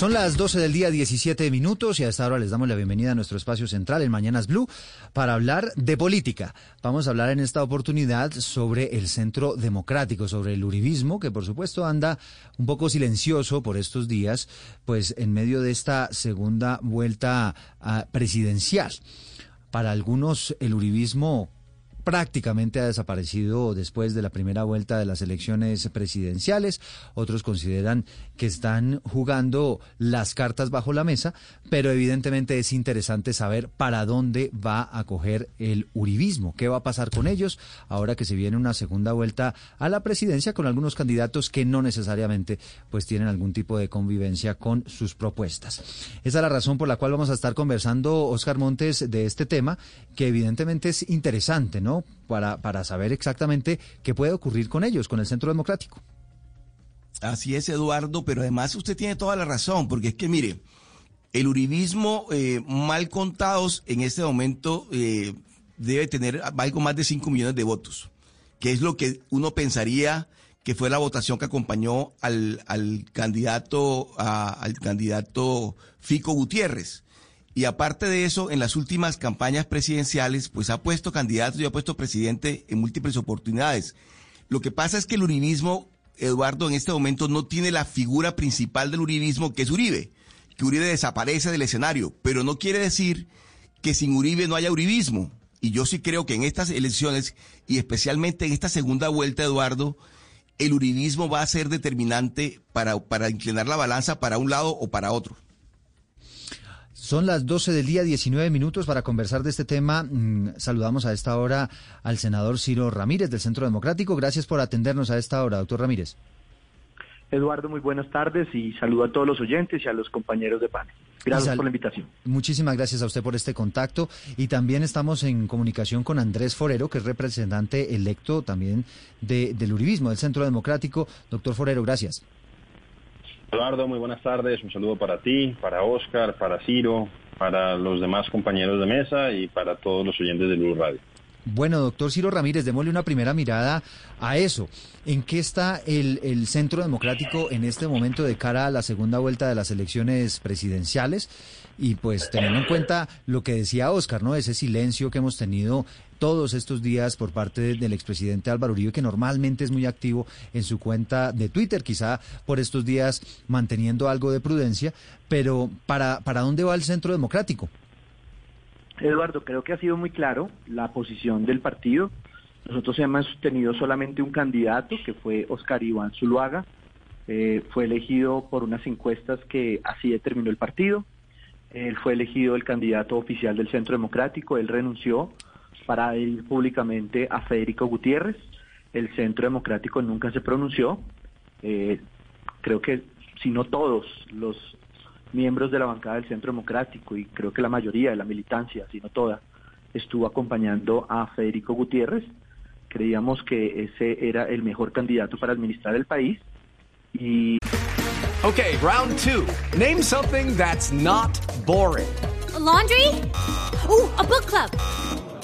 Son las 12 del día, 17 minutos, y a esta hora les damos la bienvenida a nuestro espacio central, en Mañanas Blue, para hablar de política. Vamos a hablar en esta oportunidad sobre el Centro Democrático, sobre el uribismo, que por supuesto anda un poco silencioso por estos días, pues en medio de esta segunda vuelta uh, presidencial. Para algunos, el uribismo prácticamente ha desaparecido después de la primera vuelta de las elecciones presidenciales. Otros consideran que están jugando las cartas bajo la mesa, pero evidentemente es interesante saber para dónde va a coger el uribismo, qué va a pasar con ellos ahora que se viene una segunda vuelta a la presidencia con algunos candidatos que no necesariamente pues tienen algún tipo de convivencia con sus propuestas. Esa es la razón por la cual vamos a estar conversando Oscar Montes de este tema que evidentemente es interesante, ¿no? Para, para saber exactamente qué puede ocurrir con ellos, con el Centro Democrático. Así es, Eduardo, pero además usted tiene toda la razón, porque es que mire, el uribismo eh, mal contados en este momento eh, debe tener algo más de 5 millones de votos, que es lo que uno pensaría que fue la votación que acompañó al, al candidato al candidato Fico Gutiérrez. Y aparte de eso, en las últimas campañas presidenciales, pues ha puesto candidatos y ha puesto presidente en múltiples oportunidades. Lo que pasa es que el uribismo, Eduardo, en este momento no tiene la figura principal del uribismo, que es Uribe. Que Uribe desaparece del escenario, pero no quiere decir que sin Uribe no haya uribismo. Y yo sí creo que en estas elecciones, y especialmente en esta segunda vuelta, Eduardo, el uribismo va a ser determinante para inclinar la balanza para un lado o para otro. Son las 12 del día, 19 minutos para conversar de este tema. Mm, saludamos a esta hora al senador Ciro Ramírez del Centro Democrático. Gracias por atendernos a esta hora, doctor Ramírez. Eduardo, muy buenas tardes y saludo a todos los oyentes y a los compañeros de panel. Gracias por la invitación. Muchísimas gracias a usted por este contacto y también estamos en comunicación con Andrés Forero, que es representante electo también de, del Uribismo, del Centro Democrático. Doctor Forero, gracias. Eduardo, muy buenas tardes. Un saludo para ti, para Oscar, para Ciro, para los demás compañeros de mesa y para todos los oyentes de Luz Radio. Bueno, doctor Ciro Ramírez, démosle una primera mirada a eso. ¿En qué está el, el, Centro Democrático en este momento de cara a la segunda vuelta de las elecciones presidenciales? Y pues teniendo en cuenta lo que decía Oscar, ¿no? Ese silencio que hemos tenido todos estos días por parte del expresidente Álvaro Uribe, que normalmente es muy activo en su cuenta de Twitter, quizá por estos días manteniendo algo de prudencia, pero ¿para, para dónde va el Centro Democrático? Eduardo, creo que ha sido muy claro la posición del partido. Nosotros hemos tenido solamente un candidato, que fue Oscar Iván Zuluaga. Eh, fue elegido por unas encuestas que así determinó el partido. Él fue elegido el candidato oficial del Centro Democrático. Él renunció para ir públicamente a Federico Gutiérrez. El Centro Democrático nunca se pronunció. Eh, creo que, si no todos los miembros de la bancada del Centro Democrático y creo que la mayoría de la militancia, si no toda, estuvo acompañando a Federico Gutiérrez. Creíamos que ese era el mejor candidato para administrar el país y Okay, round two. Name something that's not boring. A laundry? Ooh, a book club.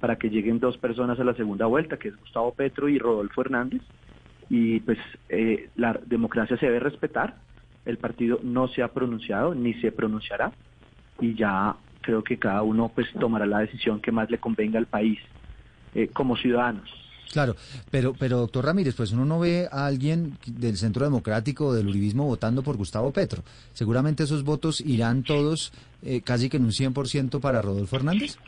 para que lleguen dos personas a la segunda vuelta, que es Gustavo Petro y Rodolfo Hernández. Y pues eh, la democracia se debe respetar. El partido no se ha pronunciado ni se pronunciará. Y ya creo que cada uno pues tomará la decisión que más le convenga al país eh, como ciudadanos. Claro, pero, pero doctor Ramírez, pues uno no ve a alguien del Centro Democrático o del Uribismo votando por Gustavo Petro. Seguramente esos votos irán todos eh, casi que en un 100% para Rodolfo Hernández.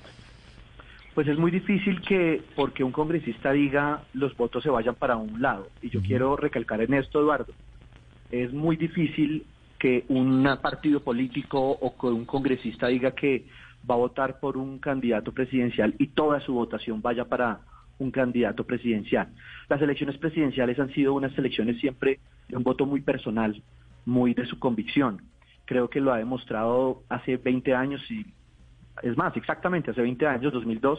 Pues es muy difícil que porque un congresista diga los votos se vayan para un lado. Y yo quiero recalcar en esto, Eduardo, es muy difícil que un partido político o que un congresista diga que va a votar por un candidato presidencial y toda su votación vaya para un candidato presidencial. Las elecciones presidenciales han sido unas elecciones siempre de un voto muy personal, muy de su convicción. Creo que lo ha demostrado hace 20 años y es más, exactamente hace 20 años, 2002,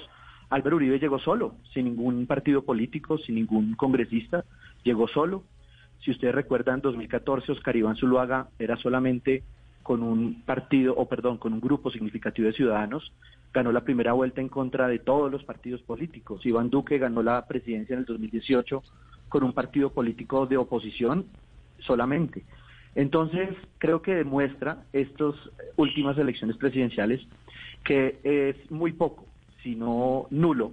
Álvaro Uribe llegó solo, sin ningún partido político, sin ningún congresista, llegó solo. Si ustedes recuerdan, en 2014 Oscar Iván Zuluaga era solamente con un partido, o perdón, con un grupo significativo de ciudadanos, ganó la primera vuelta en contra de todos los partidos políticos. Iván Duque ganó la presidencia en el 2018 con un partido político de oposición solamente. Entonces, creo que demuestra estas últimas elecciones presidenciales que es muy poco, si no nulo,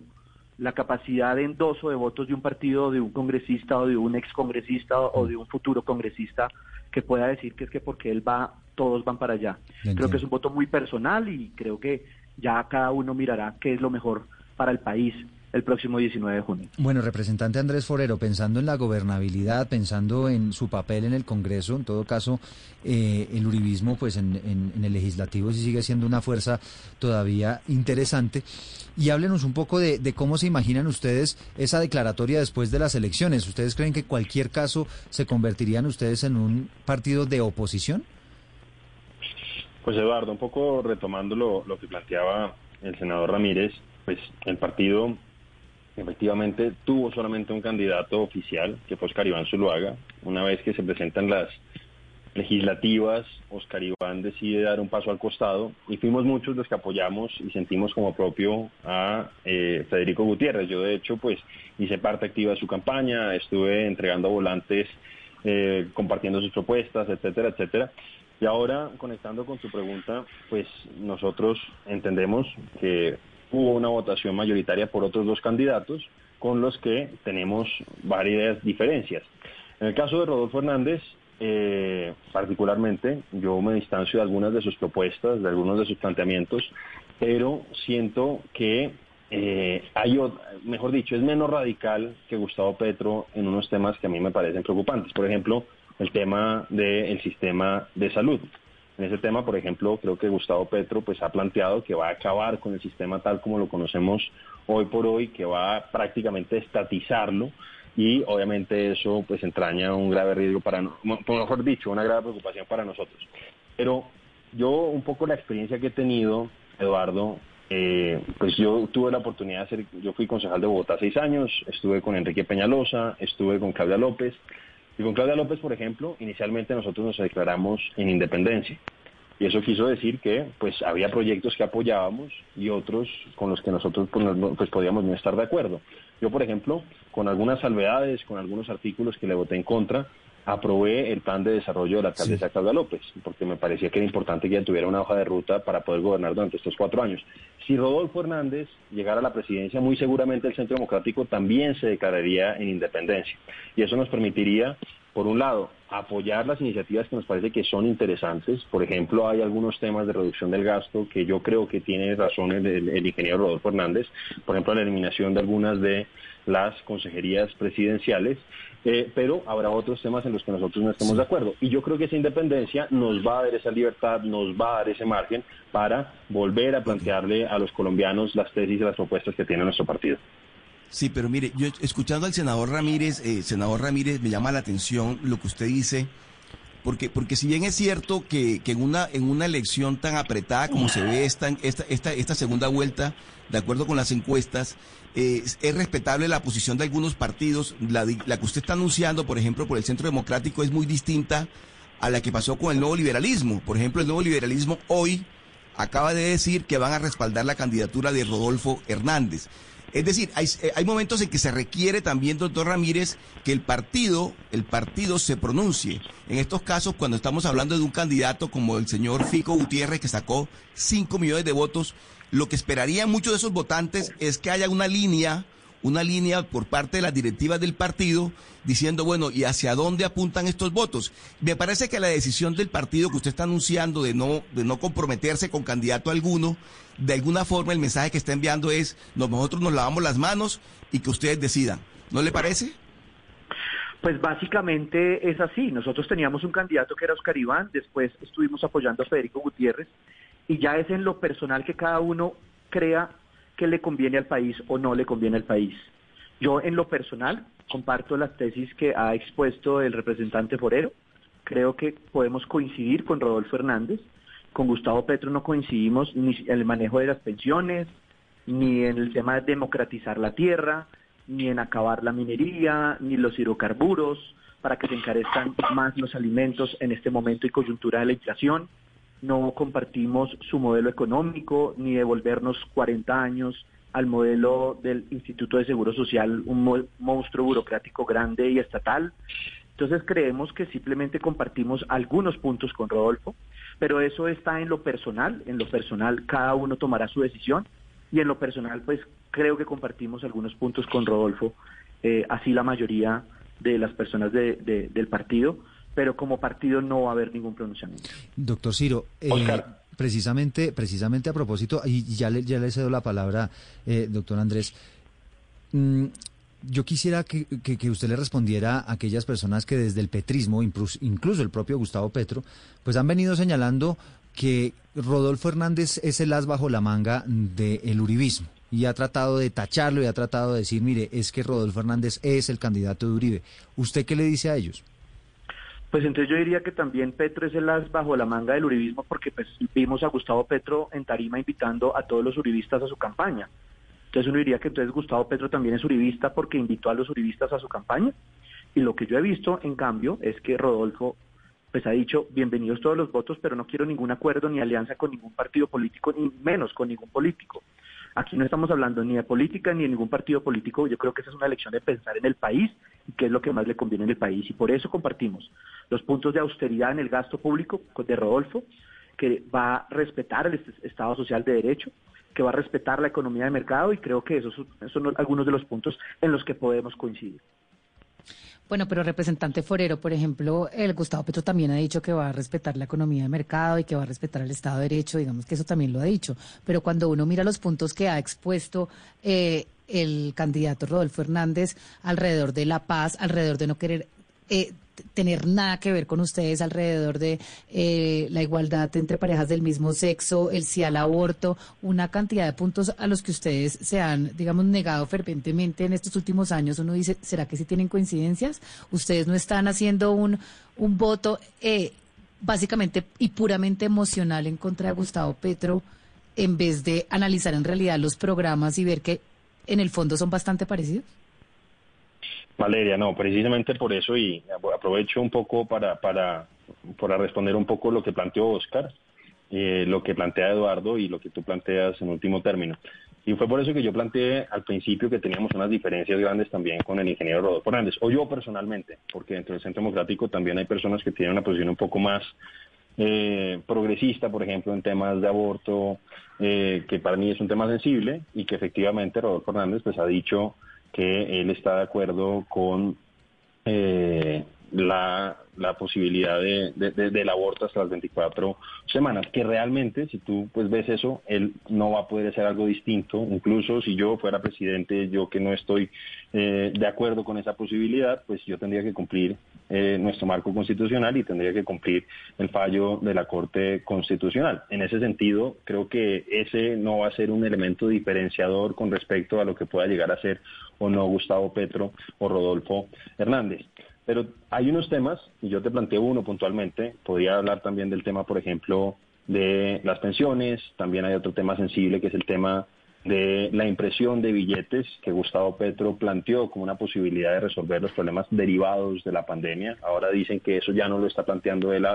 la capacidad de endoso de votos de un partido, de un congresista o de un excongresista o de un futuro congresista que pueda decir que es que porque él va, todos van para allá. Creo que es un voto muy personal y creo que ya cada uno mirará qué es lo mejor para el país el próximo 19 de junio. Bueno, representante Andrés Forero, pensando en la gobernabilidad, pensando en su papel en el Congreso, en todo caso, eh, el uribismo, pues en, en- en el legislativo sí sigue siendo una fuerza todavía interesante. Y háblenos un poco de, de cómo se imaginan ustedes esa declaratoria después de las elecciones. ¿Ustedes creen que cualquier caso se convertirían ustedes en un partido de oposición? Pues Eduardo, un poco retomando lo, lo que planteaba el senador Ramírez, pues el partido efectivamente tuvo solamente un candidato oficial, que fue Oscar Iván Zuluaga. Una vez que se presentan las legislativas, Oscar Iván decide dar un paso al costado y fuimos muchos los que apoyamos y sentimos como propio a eh, Federico Gutiérrez. Yo de hecho pues hice parte activa de su campaña, estuve entregando volantes, eh, compartiendo sus propuestas, etcétera, etcétera. Y ahora, conectando con tu pregunta, pues nosotros entendemos que hubo una votación mayoritaria por otros dos candidatos con los que tenemos varias diferencias. En el caso de Rodolfo Hernández, eh, particularmente, yo me distancio de algunas de sus propuestas, de algunos de sus planteamientos, pero siento que eh, hay, mejor dicho, es menos radical que Gustavo Petro en unos temas que a mí me parecen preocupantes. Por ejemplo, el tema del sistema de salud. En ese tema, por ejemplo, creo que Gustavo Petro pues ha planteado que va a acabar con el sistema tal como lo conocemos hoy por hoy, que va a prácticamente estatizarlo y obviamente eso pues entraña un grave riesgo para, mejor dicho, una grave preocupación para nosotros. Pero yo un poco la experiencia que he tenido, Eduardo, eh, pues yo tuve la oportunidad de ser, yo fui concejal de Bogotá seis años, estuve con Enrique Peñalosa, estuve con Claudia López, y con Claudia López, por ejemplo, inicialmente nosotros nos declaramos en independencia. Y eso quiso decir que pues había proyectos que apoyábamos y otros con los que nosotros pues, no- pues, podíamos no estar de acuerdo. Yo, por ejemplo, con algunas salvedades, con algunos artículos que le voté en contra, aprobé el plan de desarrollo de la alcaldesa Claudia López, porque me parecía que era importante que ella tuviera una hoja de ruta para poder gobernar durante estos cuatro años. Si Rodolfo Hernández llegara a la presidencia, muy seguramente el Centro Democrático también se declararía en independencia. Y eso nos permitiría, por un lado, apoyar las iniciativas que nos parece que son interesantes. Por ejemplo, hay algunos temas de reducción del gasto que yo creo que tiene razón el, el- el ingeniero Rodolfo Hernández. Por ejemplo, la eliminación de algunas de las consejerías presidenciales. Eh, pero habrá otros temas en los que nosotros no estemos de acuerdo. Y yo creo que esa independencia nos va a dar esa libertad, nos va a dar ese margen para volver a plantearle a los colombianos las tesis y las propuestas que tiene nuestro partido. Sí, pero mire, yo escuchando al senador Ramírez, eh, senador Ramírez, me llama la atención lo que usted dice, Porque, porque si bien es cierto que, en, una, en una elección tan apretada como se ve esta, esta, esta, esta segunda vuelta, de acuerdo con las encuestas, es respetable la posición de algunos partidos. La, la que usted está anunciando, por ejemplo, por el Centro Democrático, es muy distinta a la que pasó con el nuevo liberalismo. Por ejemplo, el nuevo liberalismo hoy acaba de decir que van a respaldar la candidatura de Rodolfo Hernández. Es decir, hay, eh, hay, momentos en que se requiere también, doctor Ramírez, que el partido, el partido se pronuncie. En estos casos, cuando estamos hablando de un candidato como el señor Fico Gutiérrez, que sacó 5 millones de votos, lo que esperarían muchos de esos votantes es que haya una línea, una línea por parte de las directivas del partido diciendo, bueno, ¿y hacia dónde apuntan estos votos? Me parece que la decisión del partido que usted está anunciando de no, de no comprometerse con candidato alguno, de alguna forma el mensaje que está enviando es, nosotros nos lavamos las manos y que ustedes decidan. ¿No le parece? Pues básicamente es así. Nosotros teníamos un candidato que era Oscar Iván, después estuvimos apoyando a Federico Gutiérrez y ya es en lo personal que cada uno crea que le conviene al país o no le conviene al país. Yo en lo personal comparto las tesis que ha expuesto el representante Forero. Creo que podemos coincidir con Rodolfo Hernández. Con Gustavo Petro no coincidimos ni en el manejo de las pensiones, ni en el tema de democratizar la tierra, ni en acabar la minería, ni los hidrocarburos, para que se encarezcan más los alimentos en este momento y coyuntura de la inflación. No compartimos su modelo económico, ni devolvernos 40 años al modelo del Instituto de Seguro Social, un monstruo burocrático grande y estatal. Entonces creemos que simplemente compartimos algunos puntos con Rodolfo, pero eso está en lo personal, en lo personal cada uno tomará su decisión y en lo personal pues creo que compartimos algunos puntos con Rodolfo, eh, así la mayoría de las personas del partido, pero como partido no va a haber ningún pronunciamiento. Doctor Ciro, eh, precisamente, precisamente a propósito, y ya le, ya le cedo la palabra, eh, doctor Andrés, mm, yo quisiera que, que, usted le respondiera a aquellas personas que desde el petrismo, incluso el propio Gustavo Petro, pues han venido señalando que Rodolfo Hernández es el as bajo la manga del uribismo y ha tratado de tacharlo y ha tratado de decir, mire, es que Rodolfo Hernández es el candidato de Uribe. ¿Usted qué le dice a ellos? Pues entonces yo diría que también Petro es el as bajo la manga del uribismo porque pues vimos a Gustavo Petro en Tarima invitando a todos los uribistas a su campaña. Entonces uno diría que entonces Gustavo Petro también es uribista porque invitó a los uribistas a su campaña. Y lo que yo he visto, en cambio, es que Rodolfo pues ha dicho, bienvenidos todos los votos, pero no quiero ningún acuerdo ni alianza con ningún partido político, ni menos con ningún político. Aquí no estamos hablando ni de política ni de ningún partido político. Yo creo que esa es una elección de pensar en el país y qué es lo que más le conviene en el país. Y por eso compartimos los puntos de austeridad en el gasto público de Rodolfo, que va a respetar el Estado Social de Derecho, que va a respetar la economía de mercado y creo que esos son algunos de los puntos en los que podemos coincidir. Bueno, pero representante forero, por ejemplo, el Gustavo Petro también ha dicho que va a respetar la economía de mercado y que va a respetar el Estado de Derecho, digamos que eso también lo ha dicho. Pero cuando uno mira los puntos que ha expuesto eh, el candidato Rodolfo Hernández alrededor de la paz, alrededor de no querer eh, tener nada que ver con ustedes alrededor de eh, la igualdad entre parejas del mismo sexo, el sí al aborto, una cantidad de puntos a los que ustedes se han, digamos, negado ferventemente en estos últimos años. Uno dice, ¿será que sí tienen coincidencias? Ustedes no están haciendo un, un voto eh, básicamente y puramente emocional en contra de Gustavo Petro en vez de analizar en realidad los programas y ver que en el fondo son bastante parecidos. Valeria, no, precisamente por eso y aprovecho un poco para, para, para responder un poco lo que planteó Oscar, eh, lo que plantea Eduardo y lo que tú planteas en último término. Y fue por eso que yo planteé al principio que teníamos unas diferencias grandes también con el ingeniero Rodolfo Hernández, o yo personalmente, porque dentro del Centro Democrático también hay personas que tienen una posición un poco más eh, progresista, por ejemplo, en temas de aborto, eh, que para mí es un tema sensible y que efectivamente Rodolfo Hernández pues ha dicho que él está de acuerdo con eh, la, la, posibilidad de, del aborto hasta las 24 semanas, que realmente, si tú pues ves eso, él no va a poder hacer algo distinto, incluso si yo fuera presidente, yo que no estoy eh, de acuerdo con esa posibilidad, pues yo tendría que cumplir eh, nuestro marco constitucional y tendría que cumplir el fallo de la Corte Constitucional. En ese sentido, creo que ese no va a ser un elemento diferenciador con respecto a lo que pueda llegar a ser o no Gustavo Petro o Rodolfo Hernández. Pero hay unos temas, y yo te planteo uno puntualmente, podría hablar también del tema, por ejemplo, de las pensiones, también hay otro tema sensible que es el tema de la impresión de billetes que Gustavo Petro planteó como una posibilidad de resolver los problemas derivados de la pandemia. Ahora dicen que eso ya no lo está planteando él,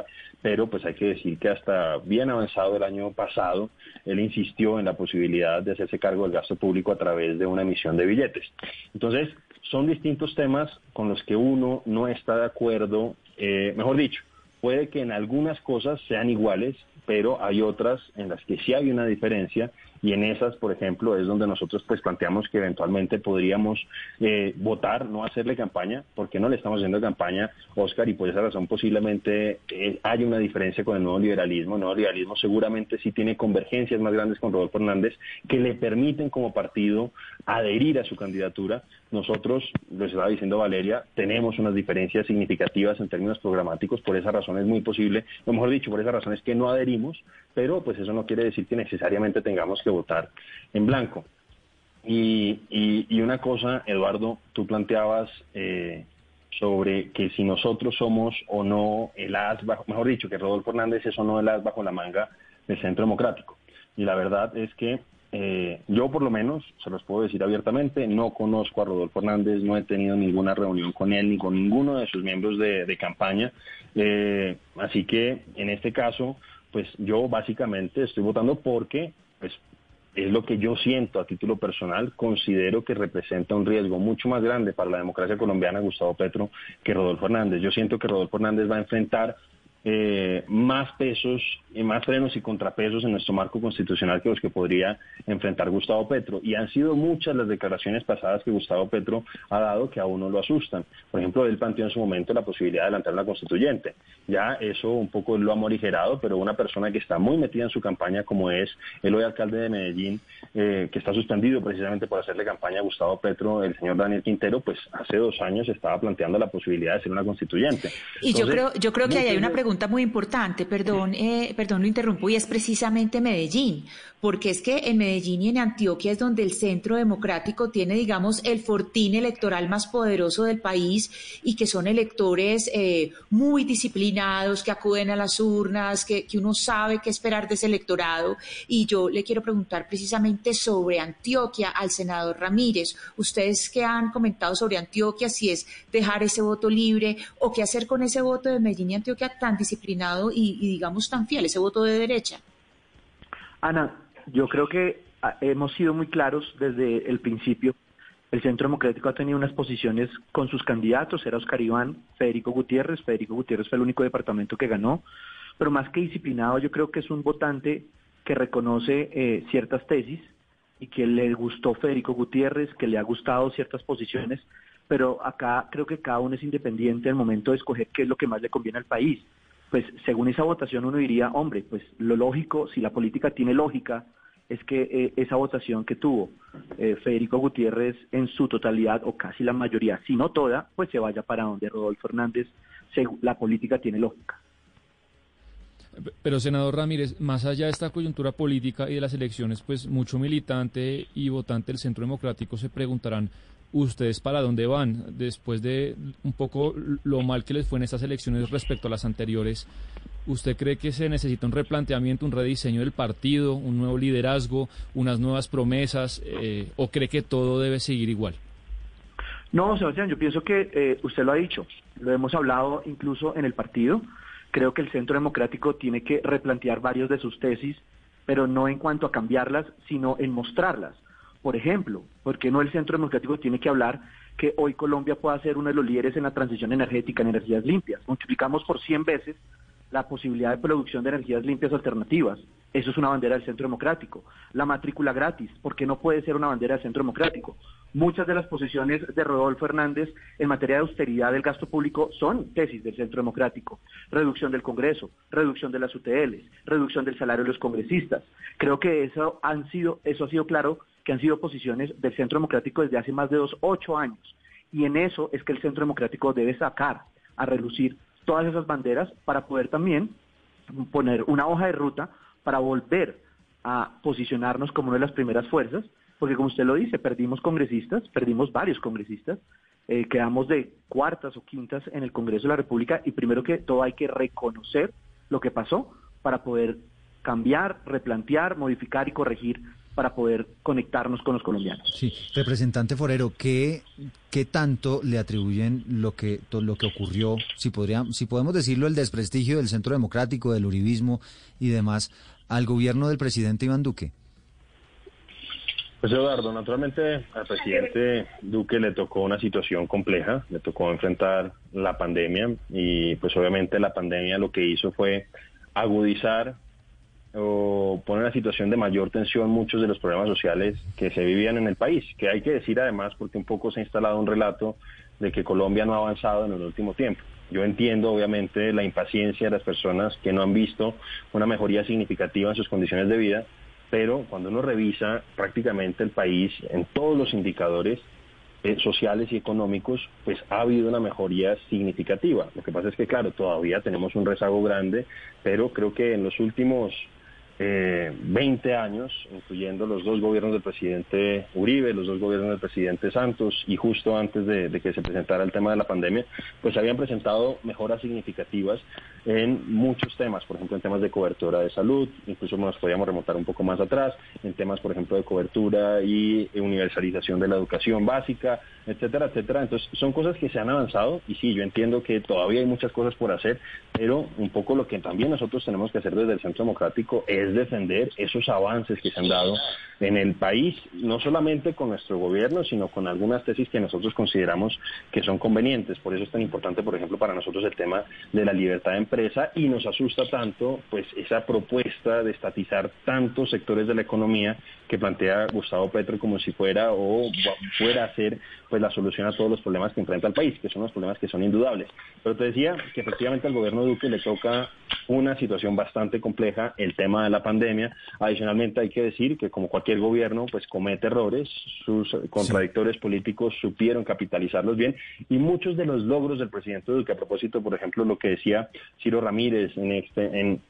pero pues hay que decir que hasta bien avanzado el año pasado, él insistió en la posibilidad de hacerse cargo del gasto público a través de una emisión de billetes. Entonces, son distintos temas con los que uno no está de acuerdo, eh, mejor dicho, puede que en algunas cosas sean iguales, pero hay otras en las que sí hay una diferencia y en esas, por ejemplo, es donde nosotros pues planteamos que eventualmente podríamos eh, votar, no hacerle campaña, porque no le estamos haciendo campaña, Oscar, y por esa razón posiblemente eh, haya una diferencia con el nuevo liberalismo. El nuevo liberalismo seguramente sí tiene convergencias más grandes con Rodolfo Hernández que le permiten como partido adherir a su candidatura. Nosotros, lo estaba diciendo Valeria, tenemos unas diferencias significativas en términos programáticos, por esa razón es muy posible, lo mejor dicho, por esa razón es que no adherimos, pero pues eso no quiere decir que necesariamente tengamos que votar en blanco. Y, y, una cosa, Eduardo, tú planteabas eh, sobre que si nosotros somos o no el as bajo, mejor dicho, que Rodolfo Hernández es o no el as bajo la manga del Centro Democrático. Y la verdad es que eh, yo por lo menos, se los puedo decir abiertamente, no conozco a Rodolfo Hernández, no he tenido ninguna reunión con él ni con ninguno de sus miembros de, campaña. Eh, así que en este caso, pues yo básicamente estoy votando porque pues es lo que yo siento a título personal, considero que representa un riesgo mucho más grande para la democracia colombiana Gustavo Petro que Rodolfo Hernández. Yo siento que Rodolfo Hernández va a enfrentar eh, más pesos y más frenos y contrapesos en nuestro marco constitucional que los que podría enfrentar Gustavo Petro. Y han sido muchas las declaraciones pasadas que Gustavo Petro ha dado que a uno lo asustan. Por ejemplo, él planteó en su momento la posibilidad de adelantar una constituyente. Ya eso un poco lo ha morigerado, pero una persona que está muy metida en su campaña, como es el hoy alcalde de Medellín, eh, que está suspendido precisamente por hacerle campaña a Gustavo Petro, el señor Daniel Quintero, pues hace dos años estaba planteando la posibilidad de ser una constituyente. Y yo creo, yo creo que ahí hay una pregunta muy importante, perdón, eh, perdón, lo interrumpo, y es precisamente Medellín, porque es que en Medellín y en Antioquia es donde el Centro Democrático tiene, digamos, el fortín electoral más poderoso del país y que son electores eh, muy disciplinados, que acuden a las urnas, que, que uno sabe qué esperar de ese electorado. Y yo le quiero preguntar precisamente sobre Antioquia al senador Ramírez. Ustedes que han comentado sobre Antioquia, si es dejar ese voto libre o qué hacer con ese voto de Medellín y Antioquia tan disciplinado y, y digamos, tan fiel, ese voto de derecha. Ana, yo creo que ah, hemos sido muy claros desde el principio. El Centro Democrático ha tenido unas posiciones con sus candidatos, era Oscar Iván, Federico Gutiérrez, Federico Gutiérrez fue el único departamento que ganó, pero más que disciplinado yo creo que es un votante que reconoce eh, ciertas tesis y que le gustó Federico Gutiérrez, que le ha gustado ciertas posiciones, pero acá creo que cada uno es independiente el momento de escoger qué es lo que más le conviene al país pues según esa votación uno diría, hombre, pues lo lógico, si la política tiene lógica, es que eh, esa votación que tuvo eh, Federico Gutiérrez en su totalidad o casi la mayoría, si no toda, pues se vaya para donde Rodolfo Hernández, la política tiene lógica. Pero senador Ramírez, más allá de esta coyuntura política y de las elecciones, pues mucho militante y votante del Centro Democrático se preguntarán ustedes para dónde van después de un poco lo mal que les fue en estas elecciones respecto a las anteriores. ¿Usted cree que se necesita un replanteamiento, un rediseño del partido, un nuevo liderazgo, unas nuevas promesas, eh, o cree que todo debe seguir igual? No, Sebastián, yo pienso que eh, usted lo ha dicho, lo hemos hablado incluso en el partido. Creo que el Centro Democrático tiene que replantear varios de sus tesis, pero no en cuanto a cambiarlas, sino en mostrarlas. Por ejemplo, ¿por qué no el Centro Democrático tiene que hablar que hoy Colombia pueda ser uno de los líderes en la transición energética en energías limpias? Multiplicamos por 100 veces la posibilidad de producción de energías limpias alternativas. Eso es una bandera del Centro Democrático. La matrícula gratis, ¿por qué no puede ser una bandera del Centro Democrático? Muchas de las posiciones de Rodolfo Hernández en materia de austeridad del gasto público son tesis del Centro Democrático. Reducción del Congreso, reducción de las UTLs, reducción del salario de los congresistas. Creo que eso, han sido, eso ha sido claro que han sido posiciones del Centro Democrático desde hace más de dos, ocho años. Y en eso es que el Centro Democrático debe sacar a relucir todas esas banderas para poder también poner una hoja de ruta para volver a posicionarnos como una de las primeras fuerzas, porque como usted lo dice, perdimos congresistas, perdimos varios congresistas, eh, quedamos de cuartas o quintas en el Congreso de la República y primero que todo hay que reconocer lo que pasó para poder cambiar, replantear, modificar y corregir para poder conectarnos con los colombianos. Sí, representante Forero, ¿qué, qué tanto le atribuyen lo que lo que ocurrió, si podría, si podemos decirlo, el desprestigio del Centro Democrático, del uribismo y demás, al gobierno del presidente Iván Duque? Pues Eduardo, naturalmente al presidente Duque le tocó una situación compleja, le tocó enfrentar la pandemia y pues obviamente la pandemia lo que hizo fue agudizar o poner en una situación de mayor tensión muchos de los problemas sociales que se vivían en el país, que hay que decir además porque un poco se ha instalado un relato de que Colombia no ha avanzado en el último tiempo. Yo entiendo obviamente la impaciencia de las personas que no han visto una mejoría significativa en sus condiciones de vida, pero cuando uno revisa prácticamente el país en todos los indicadores eh, sociales y económicos, pues ha habido una mejoría significativa. Lo que pasa es que, claro, todavía tenemos un rezago grande, pero creo que en los últimos eh, 20 años, incluyendo los dos gobiernos del presidente Uribe, los dos gobiernos del presidente Santos y justo antes de, de, que se presentara el tema de la pandemia, pues habían presentado mejoras significativas en muchos temas, por ejemplo en temas de cobertura de salud, incluso nos podíamos remontar un poco más atrás, en temas por ejemplo de cobertura y universalización de la educación básica, etcétera, etcétera. Entonces son cosas que se han avanzado y sí, yo entiendo que todavía hay muchas cosas por hacer, pero un poco lo que también nosotros tenemos que hacer desde el Centro Democrático es defender esos avances que se han dado en el país, no solamente con nuestro gobierno, sino con algunas tesis que nosotros consideramos que son convenientes. Por eso es tan importante, por ejemplo, para nosotros el tema de la libertad de empresa y nos asusta tanto pues esa propuesta de estatizar tantos sectores de la economía que plantea Gustavo Petro como si fuera o fuera a ser pues la solución a todos los problemas que enfrenta el país, que son los problemas que son indudables. Pero te decía que efectivamente al gobierno Duque le toca una situación bastante compleja, el tema de la pandemia. Adicionalmente hay que decir que como cualquier gobierno pues comete errores, sus contradictores sí. políticos supieron capitalizarlos bien y muchos de los logros del presidente Duque, a propósito, por ejemplo, lo que decía Ciro Ramírez en, este, en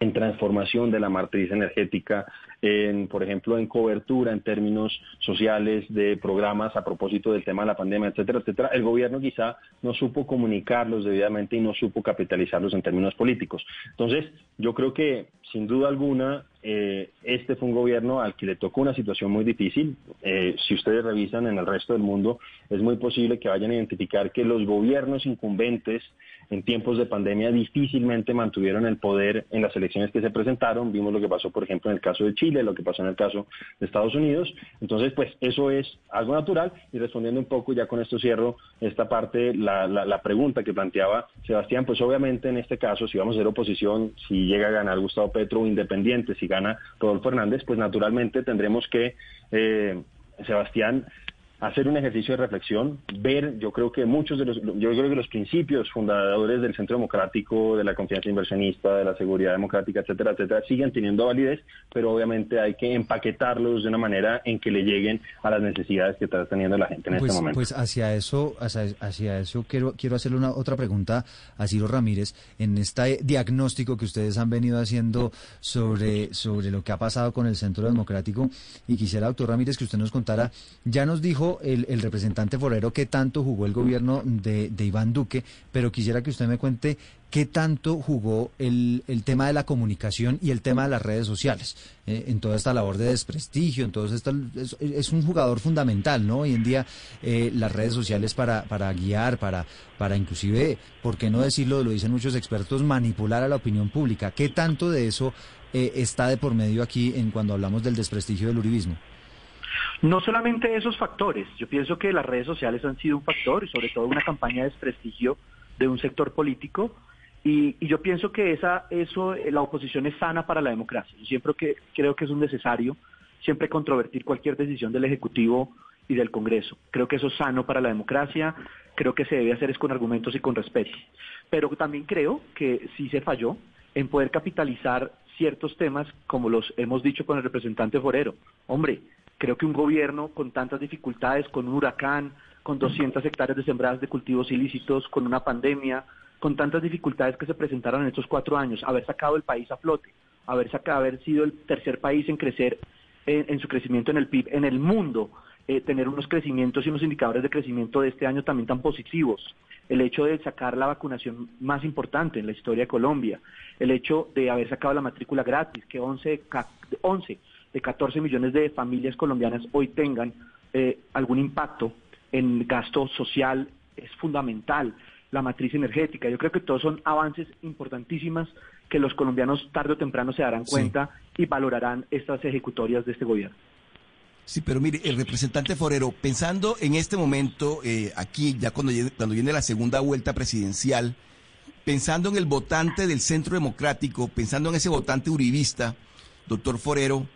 en transformación de la matriz energética, en, por ejemplo, en cobertura en términos sociales de programas a propósito del tema de la pandemia, etcétera, etcétera, el gobierno quizá no supo comunicarlos debidamente y no supo capitalizarlos en términos políticos. Entonces, yo creo que, sin duda alguna, eh, este fue un gobierno al que le tocó una situación muy difícil. Eh, si ustedes revisan en el resto del mundo, es muy posible que vayan a identificar que los gobiernos incumbentes en tiempos de pandemia difícilmente mantuvieron el poder en las elecciones que se presentaron. Vimos lo que pasó, por ejemplo, en el caso de Chile, lo que pasó en el caso de Estados Unidos. Entonces, pues eso es algo natural. Y respondiendo un poco, ya con esto cierro esta parte, la, la, la pregunta que planteaba Sebastián, pues obviamente en este caso, si vamos a hacer oposición, si llega a ganar Gustavo Petro independiente, si gana Rodolfo Hernández, pues naturalmente tendremos que, eh, Sebastián, hacer un ejercicio de reflexión, ver, yo creo que muchos de los, yo creo que los principios fundadores del Centro Democrático, de la confianza inversionista, de la seguridad democrática, etcétera, etcétera, siguen teniendo validez, pero obviamente hay que empaquetarlos de una manera en que le lleguen a las necesidades que está teniendo la gente en pues, este momento. Pues hacia eso, hacia, hacia eso quiero, quiero hacerle una otra pregunta a Ciro Ramírez en este diagnóstico que ustedes han venido haciendo sobre, sobre lo que ha pasado con el Centro Democrático y quisiera, doctor Ramírez, que usted nos contara, ya nos dijo el, representante forero qué tanto jugó el gobierno de, de, Iván Duque, pero quisiera que usted me cuente qué tanto jugó el, tema de la comunicación y el tema de las redes sociales eh, en toda esta labor de desprestigio, en todo esto es, es, un jugador fundamental, ¿no? Hoy en día eh, las redes sociales para, para guiar, para, para inclusive, ¿por qué no decirlo? Lo dicen muchos expertos, manipular a la opinión pública. ¿Qué tanto de eso eh, está de por medio aquí en cuando hablamos del desprestigio del uribismo? No solamente esos factores, yo pienso que las redes sociales han sido un factor y sobre todo una campaña de desprestigio de un sector político y, y yo pienso que esa, eso, la oposición es sana para la democracia. Yo siempre que, creo que es un necesario siempre controvertir cualquier decisión del Ejecutivo y del Congreso. Creo que eso es sano para la democracia, creo que se debe hacer es con argumentos y con respeto. Pero también creo que sí se falló en poder capitalizar ciertos temas como los hemos dicho con el representante Forero. Hombre, creo que un gobierno con tantas dificultades, con un huracán, con 200 hectáreas de sembradas de cultivos ilícitos, con una pandemia, con tantas dificultades que se presentaron en estos cuatro años, haber sacado el país a flote, haber, sacado, haber sido el tercer país en crecer en, en su crecimiento en el PIB en el mundo, eh, tener unos crecimientos y unos indicadores de crecimiento de este año también tan positivos. El hecho de sacar la vacunación más importante en la historia de Colombia, el hecho de haber sacado la matrícula gratis, que 11, 11 de 14 millones de familias colombianas hoy tengan eh, algún impacto en gasto social es fundamental. La matriz energética, yo creo que todos son avances importantísimas que los colombianos tarde o temprano se darán cuenta y valorarán estas ejecutorias de este gobierno. Sí, pero mire, el representante Forero, pensando en este momento, eh, aquí, ya cuando, cuando viene la segunda vuelta presidencial, pensando en el votante del Centro Democrático, pensando en ese votante uribista, doctor Forero,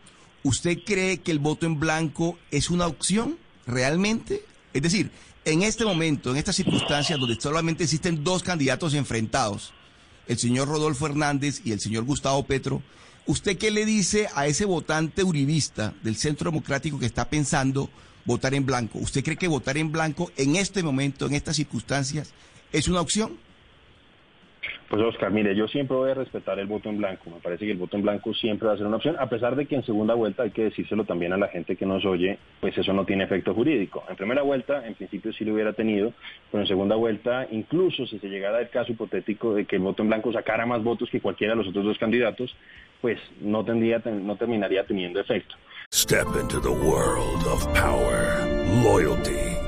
¿usted cree que el voto en blanco es una opción realmente? Es decir, en este momento, en estas circunstancias donde solamente existen dos candidatos enfrentados, el señor Rodolfo Hernández y el señor Gustavo Petro, ¿Usted qué le dice a ese votante uribista del Centro Democrático que está pensando votar en blanco? ¿Usted cree que votar en blanco en este momento, en estas circunstancias, es una opción? Pues Oscar, mire, yo siempre voy a respetar el voto en blanco. Me parece que el voto en blanco siempre va a ser una opción, a pesar de que en segunda vuelta hay que decírselo también a la gente que nos oye, pues eso no tiene efecto jurídico. En primera vuelta, en principio sí lo hubiera tenido, pero en segunda vuelta, incluso si se llegara el caso hipotético de que el voto en blanco sacara más votos que cualquiera de los otros dos candidatos, pues no tendría, no terminaría teniendo efecto. Step into the world of power, loyalty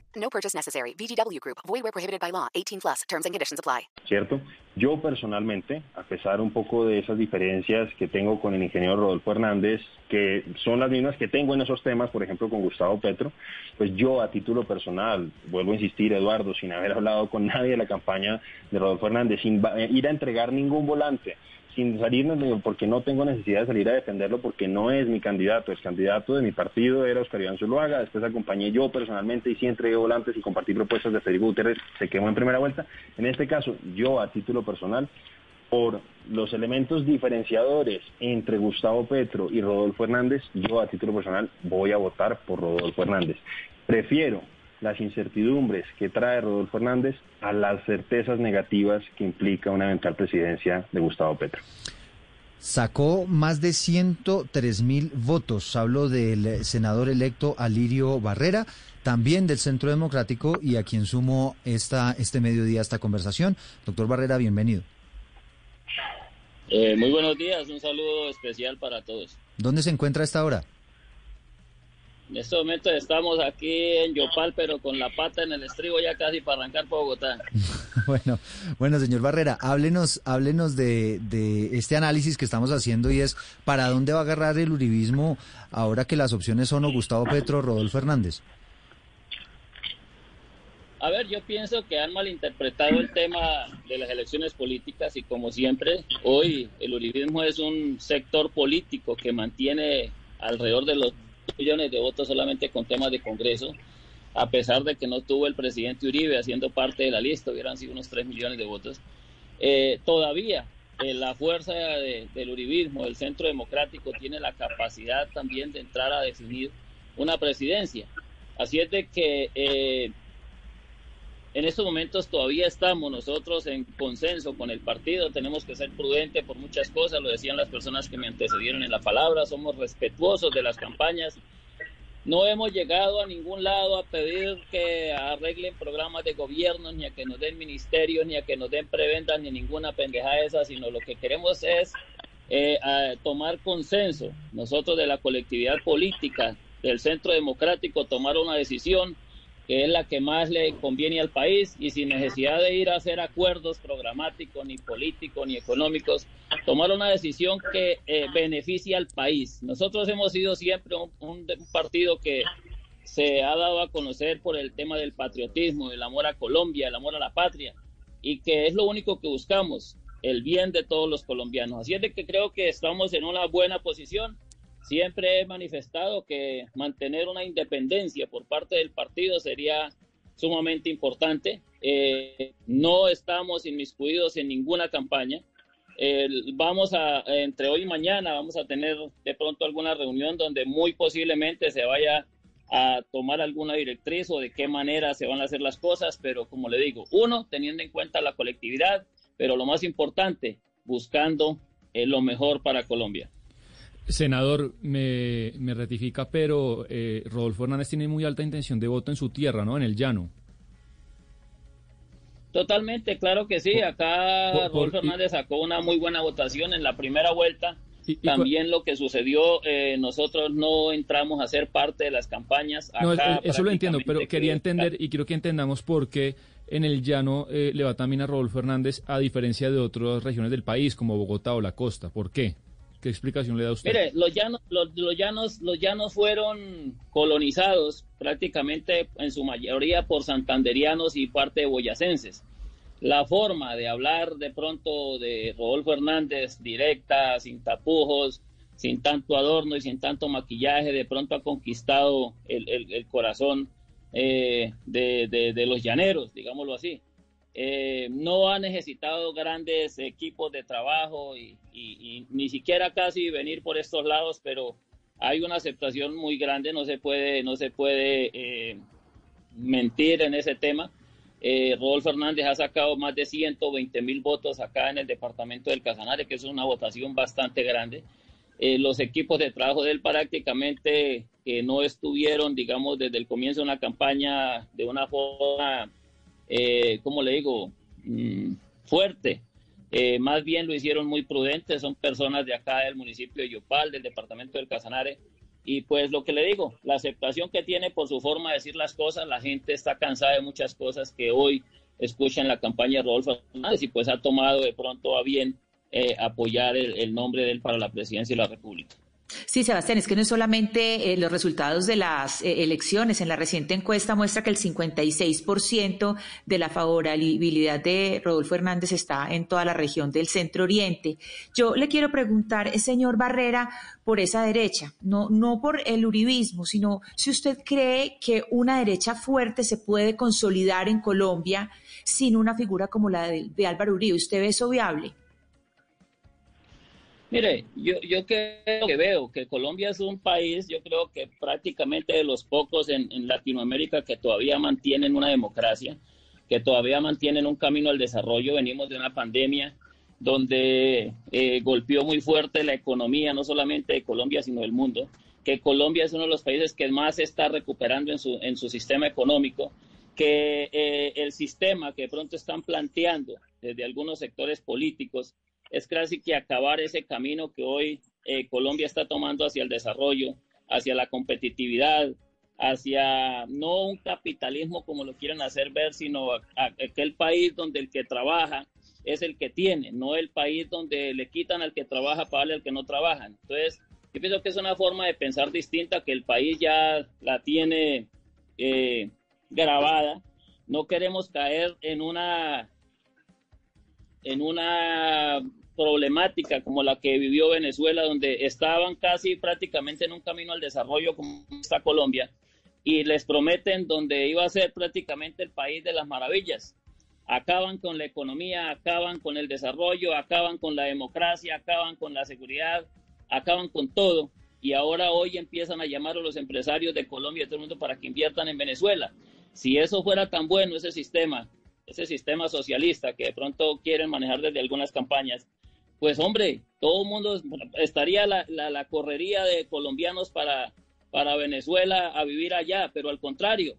No purchase necessary. VGW Group. Void where prohibited by law. 18 plus. Terms and conditions apply. ¿Cierto? Yo personalmente, a pesar un poco de esas diferencias que tengo con el ingeniero Rodolfo Hernández, que son las mismas que tengo en esos temas, por ejemplo, con Gustavo Petro, pues yo a título personal, vuelvo a insistir, Eduardo, sin haber hablado con nadie de la campaña de Rodolfo Hernández, sin ir a entregar ningún volante, sin salirnos porque no tengo necesidad de salir a defenderlo porque no es mi candidato. El candidato de mi partido era Oscar Iván Zuluaga, después acompañé yo personalmente y sí entregué volantes y compartí propuestas de Federico Gutiérrez, se quemó en primera vuelta. En este caso, yo a título personal, por los elementos diferenciadores entre Gustavo Petro y Rodolfo Hernández, yo a título personal voy a votar por Rodolfo Hernández. Prefiero las incertidumbres que trae Rodolfo Hernández a las certezas negativas que implica una eventual presidencia de Gustavo Petro. Sacó más de 103 mil votos. Hablo del senador electo Alirio Barrera, también del Centro Democrático y a quien sumo esta, este mediodía esta conversación. Doctor Barrera, bienvenido. Eh, muy buenos días, un saludo especial para todos. ¿Dónde se encuentra a esta hora? En este momento estamos aquí en Yopal, pero con la pata en el estribo ya casi para arrancar por Bogotá. bueno, bueno, señor Barrera, háblenos, háblenos de, de este análisis que estamos haciendo y es para dónde va a agarrar el uribismo ahora que las opciones son o Gustavo Petro o Rodolfo Hernández. A ver, yo pienso que han malinterpretado el tema de las elecciones políticas y como siempre, hoy el uribismo es un sector político que mantiene alrededor de los millones de votos solamente con temas de Congreso, a pesar de que no tuvo el presidente Uribe haciendo parte de la lista, hubieran sido unos 3 millones de votos. Eh, todavía eh, la fuerza del uribismo, el centro democrático, tiene la capacidad también de entrar a definir una presidencia. Así es de que eh, en estos momentos todavía estamos nosotros en consenso con el partido, tenemos que ser prudentes por muchas cosas, lo decían las personas que me antecedieron en la palabra, somos respetuosos de las campañas. No hemos llegado a ningún lado a pedir que arreglen programas de gobierno, ni a que nos den ministerios, ni a que nos den preventas, ni ninguna pendejada esa, sino lo que queremos es eh, tomar consenso. Nosotros de la colectividad política, del centro democrático, tomar una decisión que es la que más le conviene al país y sin necesidad de ir a hacer acuerdos programáticos, ni políticos, ni económicos, tomar una decisión que eh, beneficie al país. Nosotros hemos sido siempre un, partido que se ha dado a conocer por el tema del patriotismo, el amor a Colombia, el amor a la patria, y que es lo único que buscamos, el bien de todos los colombianos. Así es de que creo que estamos en una buena posición Siempre he manifestado que mantener una independencia por parte del partido sería sumamente importante. Eh, no estamos inmiscuidos en ninguna campaña. vamos a, entre hoy y mañana, vamos a tener de pronto alguna reunión donde muy posiblemente se vaya a tomar alguna directriz o de qué manera se van a hacer las cosas, pero como le digo, uno, teniendo en cuenta la colectividad, pero lo más importante, buscando eh, lo mejor para Colombia. Senador, me, me ratifica, pero eh, Rodolfo Hernández tiene muy alta intención de voto en su tierra, ¿no? En el llano. Totalmente, claro que sí. Acá Rodolfo Hernández sacó una muy buena votación en la primera vuelta. También lo que sucedió, eh, nosotros no entramos a ser parte de las campañas. no, eso lo entiendo, pero quería entender y quiero que entendamos por qué en el llano eh, le va también a Rodolfo Hernández, a diferencia de otras regiones del país, como Bogotá o la costa. ¿Por qué? ¿Qué explicación le da usted? Mire, los llanos, los, llanos, los llanos fueron colonizados prácticamente en su mayoría por santanderianos y parte de boyacenses. La forma de hablar de pronto de Rodolfo Hernández, directa, sin tapujos, sin tanto adorno y sin tanto maquillaje, de pronto ha conquistado el, corazón eh, de los llaneros, digámoslo así. Eh, no ha necesitado grandes equipos de trabajo y, ni siquiera casi venir por estos lados, pero hay una aceptación muy grande, no se puede, no se puede eh, mentir en ese tema. Eh, Rodolfo Fernández ha sacado más de 120 mil votos acá en el departamento del Casanare, que es una votación bastante grande. Eh, los equipos de trabajo de él prácticamente que no estuvieron, digamos, desde el comienzo de una campaña de una forma eh, como le digo, mm, fuerte. Eh, más bien lo hicieron muy prudente, son personas de acá del municipio de Yopal, del departamento del Casanare. Y pues lo que le digo, la aceptación que tiene por su forma de decir las cosas, la gente está cansada de muchas cosas que hoy escuchan la campaña de Rodolfo Fernández y pues ha tomado de pronto a bien eh, apoyar el nombre de él para la presidencia de la República. Sí, Sebastián, es que no es solamente eh, los resultados de las eh, elecciones. En la reciente encuesta muestra que el 56% de la favorabilidad de Rodolfo Hernández está en toda la región del Centro Oriente. Yo le quiero preguntar, eh, señor Barrera, por esa derecha, no, no por el uribismo, sino si usted cree que una derecha fuerte se puede consolidar en Colombia sin una figura como la de, de Álvaro Uribe. ¿Usted ve eso viable? Mire, yo, yo creo que veo que Colombia es un país, yo creo que prácticamente de los pocos en, Latinoamérica que todavía mantienen una democracia, que todavía mantienen un camino al desarrollo. Venimos de una pandemia donde eh, golpeó muy fuerte la economía, no solamente de Colombia, sino del mundo, que Colombia es uno de los países que más está recuperando en su, en su sistema económico, que eh, el sistema que pronto están planteando desde algunos sectores políticos, es casi que acabar ese camino que hoy eh, Colombia está tomando hacia el desarrollo, hacia la competitividad, hacia no un capitalismo como lo quieren hacer ver, sino aquel país donde el que trabaja es el que tiene, no el país donde le quitan al que trabaja para darle al que no trabaja. Entonces, yo pienso que es una forma de pensar distinta, que el país ya la tiene eh, grabada. No queremos caer en una en una problemática como la que vivió Venezuela, donde estaban casi prácticamente en un camino al desarrollo como está Colombia, y les prometen donde iba a ser prácticamente el país de las maravillas. Acaban con la economía, acaban con el desarrollo, acaban con la democracia, acaban con la seguridad, acaban con todo. Y ahora hoy empiezan a llamar a los empresarios de Colombia y todo el mundo para que inviertan en Venezuela. Si eso fuera tan bueno, ese sistema, ese sistema socialista que de pronto quieren manejar desde algunas campañas, pues hombre, todo el mundo estaría la, la, correría de colombianos para, para Venezuela a vivir allá, pero al contrario,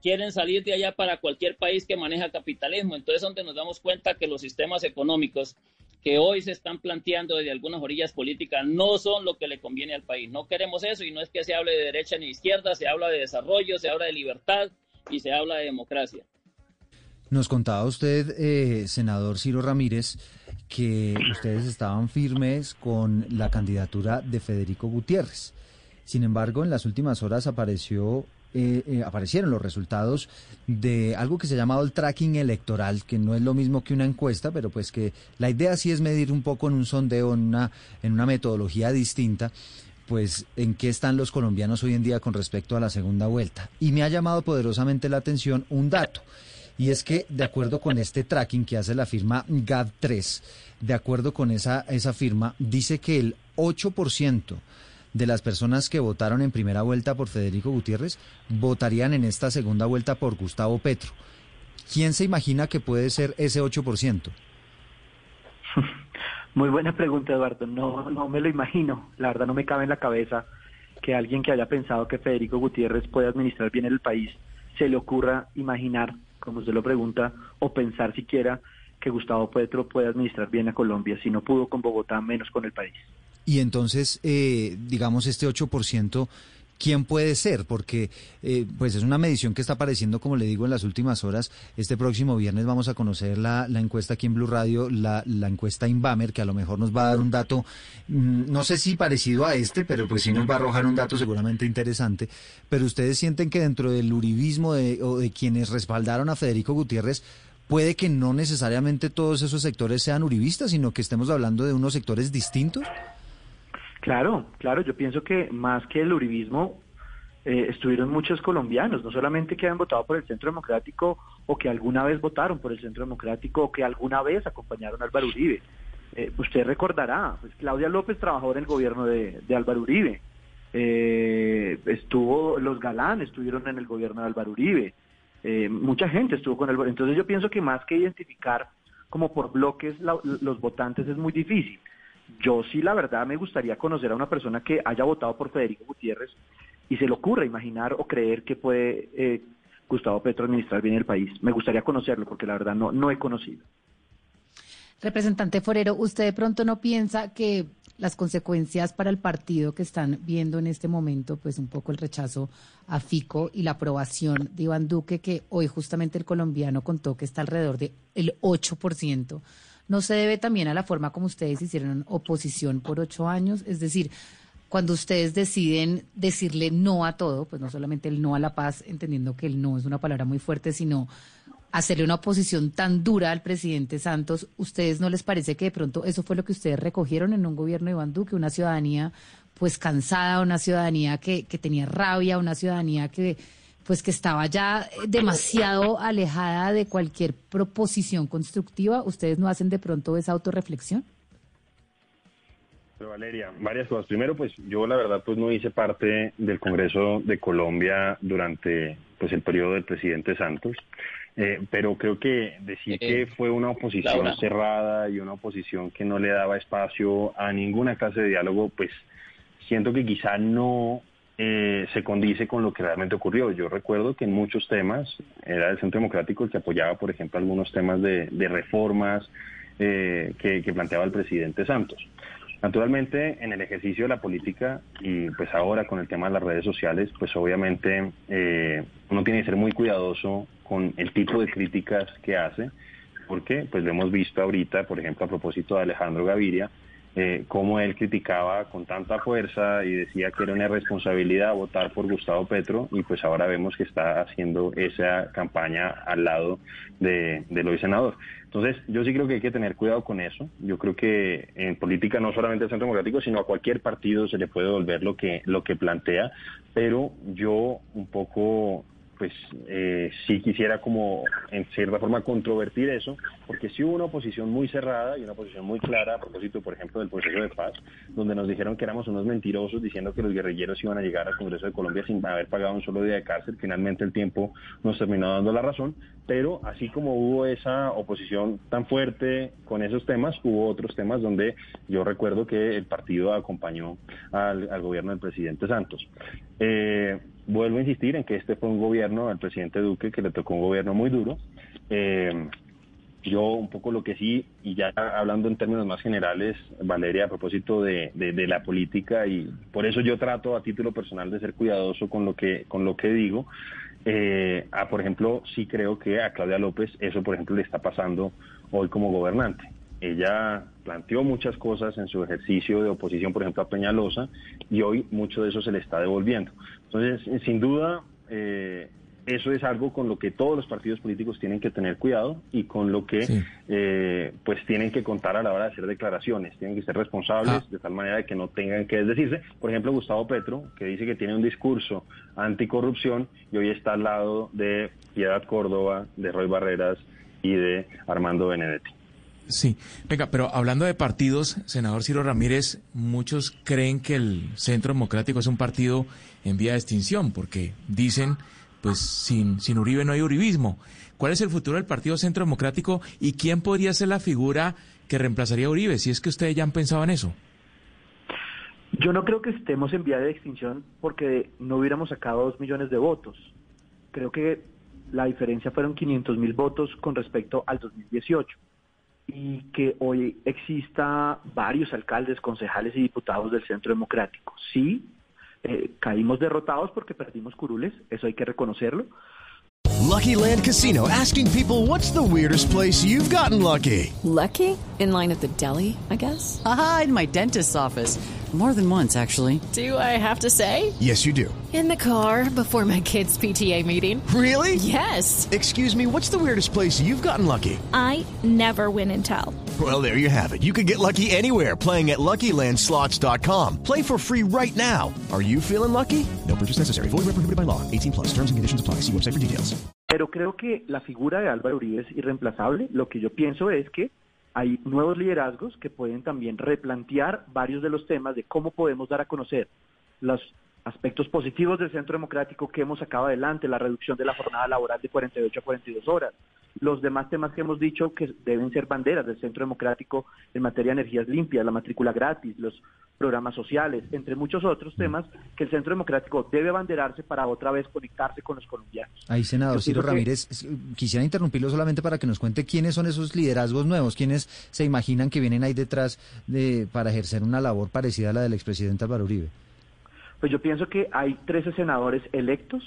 quieren salir de allá para cualquier país que maneja capitalismo. Entonces, donde nos damos cuenta que los sistemas económicos que hoy se están planteando desde algunas orillas políticas no son lo que le conviene al país. No queremos eso y no es que se hable de derecha ni izquierda, se habla de desarrollo, se habla de libertad y se habla de democracia. Nos contaba usted, eh, senador Ciro Ramírez, que ustedes estaban firmes con la candidatura de Federico Gutiérrez. Sin embargo, en las últimas horas apareció, eh, eh, aparecieron los resultados de algo que se ha llamado el tracking electoral, que no es lo mismo que una encuesta, pero pues que la idea sí es medir un poco en un sondeo, en una, en una metodología distinta pues en qué están los colombianos hoy en día con respecto a la segunda vuelta. Y me ha llamado poderosamente la atención un dato. Y es que, de acuerdo con este tracking que hace la firma GAD3, de acuerdo con esa, esa firma, dice que el 8% de las personas que votaron en primera vuelta por Federico Gutiérrez votarían en esta segunda vuelta por Gustavo Petro. ¿Quién se imagina que puede ser ese 8%? Muy buena pregunta, Eduardo. No, no me lo imagino. La verdad no me cabe en la cabeza que alguien que haya pensado que Federico Gutiérrez puede administrar bien el país se le ocurra imaginar, como usted lo pregunta, o pensar siquiera que Gustavo Petro puede administrar bien a Colombia. Si no pudo con Bogotá, menos con el país. Y entonces, eh, digamos, este 8%, ¿quién puede ser? Porque eh, pues es una medición que está apareciendo, como le digo, en las últimas horas. Este próximo viernes vamos a conocer la, encuesta aquí en Blue Radio, la, la encuesta Inbamer, que a lo mejor nos va a dar un dato, mm, no sé si parecido a este, pero pues sí nos va a arrojar un dato seguramente interesante. Pero ustedes sienten que dentro del uribismo de, o de quienes respaldaron a Federico Gutiérrez, puede que no necesariamente todos esos sectores sean uribistas, sino que estemos hablando de unos sectores distintos? Claro, claro, yo pienso que más que el uribismo eh, estuvieron muchos colombianos, no solamente que han votado por el Centro Democrático o que alguna vez votaron por el Centro Democrático o que alguna vez acompañaron a Álvaro Uribe. Eh, usted recordará, pues Claudia López trabajó en el gobierno de, de Álvaro Uribe, eh, estuvo, los Galán estuvieron en el gobierno de Álvaro Uribe, eh, mucha gente estuvo con el Entonces yo pienso que más que identificar como por bloques la, los votantes es muy difícil. Yo sí, la verdad, me gustaría conocer a una persona que haya votado por Federico Gutiérrez y se le ocurra imaginar o creer que puede eh, Gustavo Petro administrar bien el país. Me gustaría conocerlo porque la verdad no, no he conocido. Representante Forero, ¿usted de pronto no piensa que las consecuencias para el partido que están viendo en este momento, pues un poco el rechazo a Fico y la aprobación de Iván Duque, que hoy justamente el colombiano contó que está alrededor del el 8%, no se debe también a la forma como ustedes hicieron oposición por ocho años? Es decir, cuando ustedes deciden decirle no a todo, pues no solamente el no a la paz, entendiendo que el no es una palabra muy fuerte, sino hacerle una oposición tan dura al presidente Santos, ¿ustedes no les parece que de pronto eso fue lo que ustedes recogieron en un gobierno de Iván Duque, una ciudadanía pues cansada, una ciudadanía que, que tenía rabia, una ciudadanía que pues que estaba ya demasiado alejada de cualquier proposición constructiva? ¿Ustedes no hacen de pronto esa autorreflexión? Pero Valeria, varias cosas. Primero, pues yo la verdad pues no hice parte del Congreso de Colombia durante pues el periodo del presidente Santos. Eh, pero creo que decir que fue una oposición Laura. cerrada y una oposición que no le daba espacio a ninguna clase de diálogo, pues siento que quizá no eh, se condice con lo que realmente ocurrió. Yo recuerdo que en muchos temas era el Centro Democrático el que apoyaba, por ejemplo, algunos temas de, reformas eh, que, que planteaba el presidente Santos. Naturalmente, en el ejercicio de la política y pues ahora con el tema de las redes sociales, pues obviamente eh, uno tiene que ser muy cuidadoso con el tipo de críticas que hace, porque pues lo hemos visto ahorita, por ejemplo, a propósito de Alejandro Gaviria, eh, cómo él criticaba con tanta fuerza y decía que era una responsabilidad votar por Gustavo Petro y pues ahora vemos que está haciendo esa campaña al lado de, del hoy senador. Entonces yo sí creo que hay que tener cuidado con eso. Yo creo que en política no solamente al Centro Democrático, sino a cualquier partido se le puede volver lo que, lo que plantea, pero yo un poco pues eh, sí quisiera como en cierta forma controvertir eso, porque sí hubo una oposición muy cerrada y una oposición muy clara a propósito, por ejemplo, del proceso de paz, donde nos dijeron que éramos unos mentirosos diciendo que los guerrilleros iban a llegar al Congreso de Colombia sin haber pagado un solo día de cárcel. Finalmente el tiempo nos terminó dando la razón, pero así como hubo esa oposición tan fuerte con esos temas, hubo otros temas donde yo recuerdo que el partido acompañó al, al gobierno del presidente Santos. Eh, vuelvo a insistir en que este fue un gobierno del presidente Duque que le tocó un gobierno muy duro. Eh, yo un poco lo que sí, y ya hablando en términos más generales, Valeria, a propósito de, de, de, la política, y por eso yo trato a título personal de ser cuidadoso con lo que, con lo que digo, eh, a, por ejemplo, sí creo que a Claudia López eso, por ejemplo, le está pasando hoy como gobernante. Ella planteó muchas cosas en su ejercicio de oposición, por ejemplo, a Peñalosa, y hoy mucho de eso se le está devolviendo. Entonces, sin duda, eh, eso es algo con lo que todos los partidos políticos tienen que tener cuidado y con lo que eh, pues tienen que contar a la hora de hacer declaraciones. Tienen que ser responsables Ah. de tal manera de que no tengan que desdecirse. Por ejemplo, Gustavo Petro, que dice que tiene un discurso anticorrupción y hoy está al lado de Piedad Córdoba, de Roy Barreras y de Armando Benedetti. Sí, venga, pero hablando de partidos, senador Ciro Ramírez, muchos creen que el Centro Democrático es un partido en vía de extinción, porque dicen, pues sin, sin Uribe no hay uribismo. ¿Cuál es el futuro del Partido Centro Democrático y quién podría ser la figura que reemplazaría a Uribe, si es que ustedes ya han pensado en eso? Yo no creo que estemos en vía de extinción porque no hubiéramos sacado dos millones de votos. Creo que la diferencia fueron 500 mil votos con respecto al 2018 y que hoy exista varios alcaldes, concejales y diputados del Centro Democrático. Sí, eh, caímos derrotados porque perdimos curules, eso hay que reconocerlo, Lucky Land Casino asking people what's the weirdest place you've gotten lucky? Lucky? In line at the deli, I guess? Aha, in my dentist's office. More than once, actually. Do I have to say? Yes, you do. In the car before my kids' PTA meeting. Really? Yes. Excuse me, what's the weirdest place you've gotten lucky? I never win and tell. Well, there you have it. You can get lucky anywhere playing at LuckyLandSlots.com. Play for free right now. Are you feeling lucky? No purchase necessary. Void where prohibited by law. 18 plus. Terms and conditions apply. See website for details. Pero creo que la figura de Álvaro Uribe es irreemplazable. Lo que yo pienso es que hay nuevos liderazgos que pueden también replantear varios de los temas de cómo podemos dar a conocer los aspectos positivos del Centro Democrático que hemos sacado adelante, la reducción de la jornada laboral de 48 a 42 horas, los demás temas que hemos dicho que deben ser banderas del Centro Democrático en materia de energías limpias, la matrícula gratis, los programas sociales, entre muchos otros temas que el Centro Democrático debe abanderarse para otra vez conectarse con los colombianos. Ahí, senador Ciro que- Ramírez, es- quisiera interrumpirlo solamente para que nos cuente quiénes son esos liderazgos nuevos, quiénes se imaginan que vienen ahí detrás de, para ejercer una labor parecida a la del expresidente Álvaro Uribe. Pues yo pienso que hay 13 senadores electos,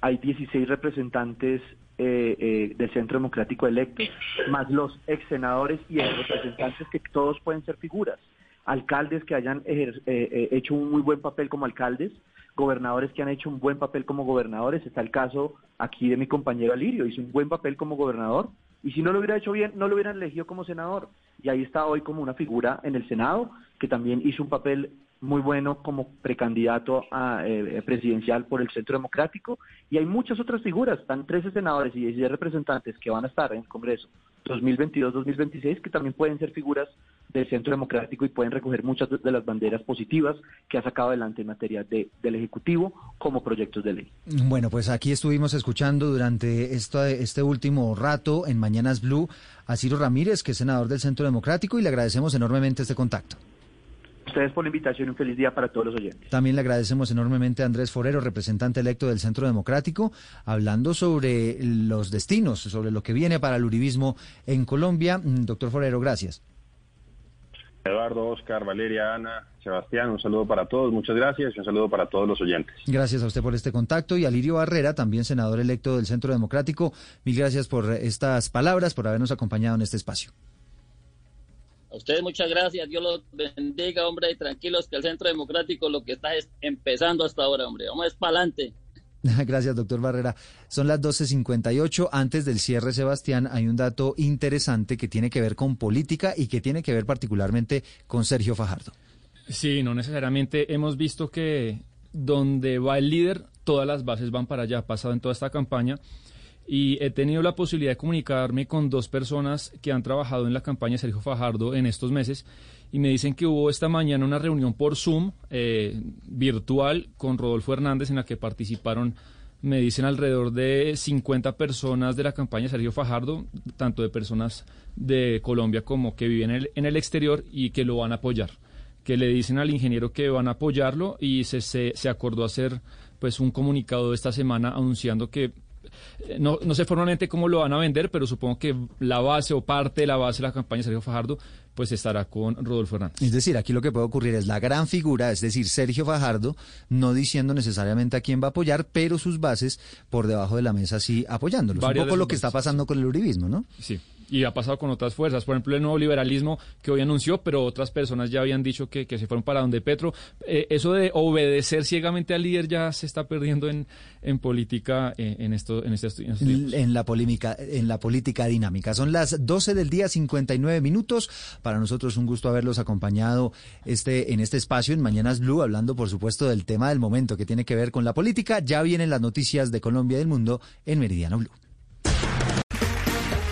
hay 16 representantes eh, eh, del Centro Democrático electos, más los ex senadores y ex representantes que todos pueden ser figuras, alcaldes que hayan eh, eh, hecho un muy buen papel como alcaldes, gobernadores que han hecho un buen papel como gobernadores. Está el caso aquí de mi compañero Alirio, hizo un buen papel como gobernador y si no lo hubiera hecho bien, no lo hubieran elegido como senador. Y ahí está hoy como una figura en el Senado que también hizo un papel muy bueno como precandidato a, eh, presidencial por el Centro Democrático. Y hay muchas otras figuras, están 13 senadores y 16 representantes que van a estar en el Congreso 2022-2026 que también pueden ser figuras del Centro Democrático y pueden recoger muchas de de las banderas positivas que ha sacado adelante en materia de, del Ejecutivo como proyectos de ley. Bueno, pues aquí estuvimos escuchando durante esto, este último rato en Mañanas Blue a Ciro Ramírez, que es senador del Centro Democrático, y le agradecemos enormemente este contacto. Ustedes por la invitación y un feliz día para todos los oyentes. También le agradecemos enormemente a Andrés Forero, representante electo del Centro Democrático, hablando sobre los destinos, sobre lo que viene para el uribismo en Colombia. Mm, Doctor Forero, gracias. Eduardo, Oscar, Valeria, Ana, Sebastián, un saludo para todos, muchas gracias y un saludo para todos los oyentes. Gracias a usted por este contacto y a Lirio Barrera, también senador electo del Centro Democrático. Mil gracias por estas palabras, por habernos acompañado en este espacio. A ustedes muchas gracias, Dios los bendiga, hombre, y tranquilos que el Centro Democrático lo que está es empezando hasta ahora, hombre. Vamos para adelante. Gracias, doctor Barrera. Son las 12.58. Antes del cierre, Sebastián, hay un dato interesante que tiene que ver con política y que tiene que ver particularmente con Sergio Fajardo. Sí, no necesariamente. Hemos visto que donde va el líder, todas las bases van para allá. Ha pasado en toda esta campaña. Y he tenido la posibilidad de comunicarme con dos personas que han trabajado en la campaña Sergio Fajardo en estos meses. Y me dicen que hubo esta mañana una reunión por Zoom eh, virtual con Rodolfo Hernández en la que participaron, me dicen, alrededor de 50 personas de la campaña Sergio Fajardo, tanto de personas de Colombia como que viven en el, exterior y que lo van a apoyar que le dicen al ingeniero que van a apoyarlo y se, se, se acordó hacer pues un comunicado esta semana anunciando que no, no sé formalmente cómo lo van a vender, pero supongo que la base o parte de la base de la campaña de Sergio Fajardo pues estará con Rodolfo Hernández. Es decir, aquí lo que puede ocurrir es la gran figura, es decir, Sergio Fajardo, no diciendo necesariamente a quién va a apoyar, pero sus bases por debajo de la mesa sí apoyándolos. Varias un poco lo que está pasando con el uribismo, ¿no? Sí. Y ha pasado con otras fuerzas. Por ejemplo, el nuevo liberalismo que hoy anunció, pero otras personas ya habían dicho que, que se fueron para donde Petro. Eh, eso de obedecer ciegamente al líder ya se está perdiendo en, en política eh, en, esto, en, este, en. En la, polémica, en la política dinámica. Son las 12 del día, 59 minutos. Para nosotros un gusto haberlos acompañado este, en este espacio en Mañanas Blue, hablando por supuesto del tema del momento que tiene que ver con la política. Ya vienen las noticias de Colombia y del mundo en Meridiano Blue.